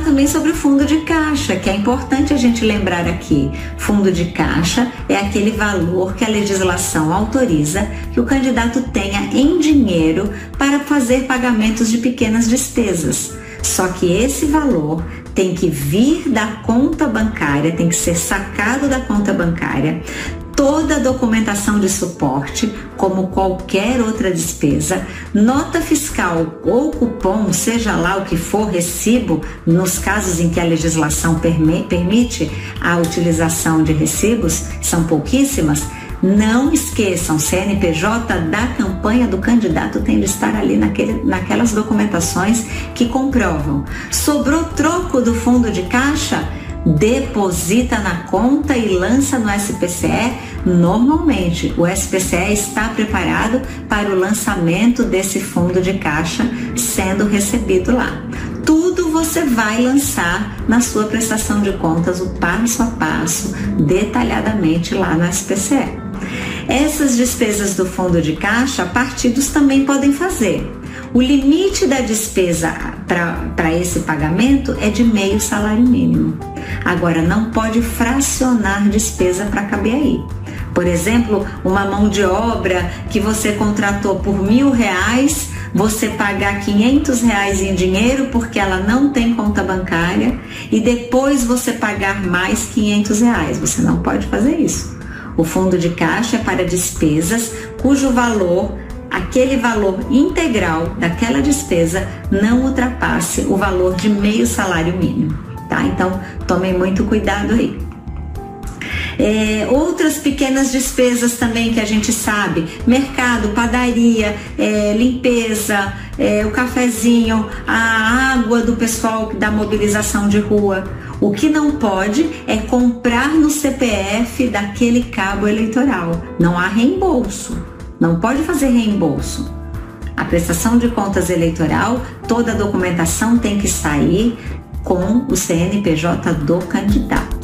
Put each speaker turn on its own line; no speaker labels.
também sobre o fundo de caixa, que é importante a gente lembrar aqui. Fundo de caixa é aquele valor que a legislação autoriza que o candidato tenha em dinheiro para fazer pagamentos de pequenas despesas. Só que esse valor tem que vir da conta bancária, tem que ser sacado da conta bancária, toda a documentação de suporte, como qualquer outra despesa, nota fiscal ou cupom, seja lá o que for, recibo, nos casos em que a legislação permite a utilização de recibos, são pouquíssimas. Não esqueçam, CNPJ da campanha do candidato tem de estar ali naquele, naquelas documentações que comprovam. Sobrou troco do fundo de caixa? Deposita na conta e lança no SPCE, normalmente o SPCE está preparado para o lançamento desse fundo de caixa sendo recebido lá. Tudo você vai lançar na sua prestação de contas, o passo a passo, detalhadamente lá no SPCE. Essas despesas do fundo de caixa, partidos também podem fazer. O limite da despesa para esse pagamento é de meio salário mínimo. Agora, não pode fracionar despesa para caber aí. Por exemplo, uma mão de obra que você contratou por mil reais, você pagar 500 reais em dinheiro porque ela não tem conta bancária e depois você pagar mais 500 reais. Você não pode fazer isso. O fundo de caixa é para despesas cujo valor aquele valor integral daquela despesa não ultrapasse o valor de meio salário mínimo, tá? Então, tomem muito cuidado aí. É, outras pequenas despesas também que a gente sabe: mercado, padaria, é, limpeza, é, o cafezinho, a água do pessoal da mobilização de rua. O que não pode é comprar no CPF daquele cabo eleitoral. Não há reembolso. Não pode fazer reembolso. A prestação de contas eleitoral, toda a documentação tem que sair com o CNPJ do candidato.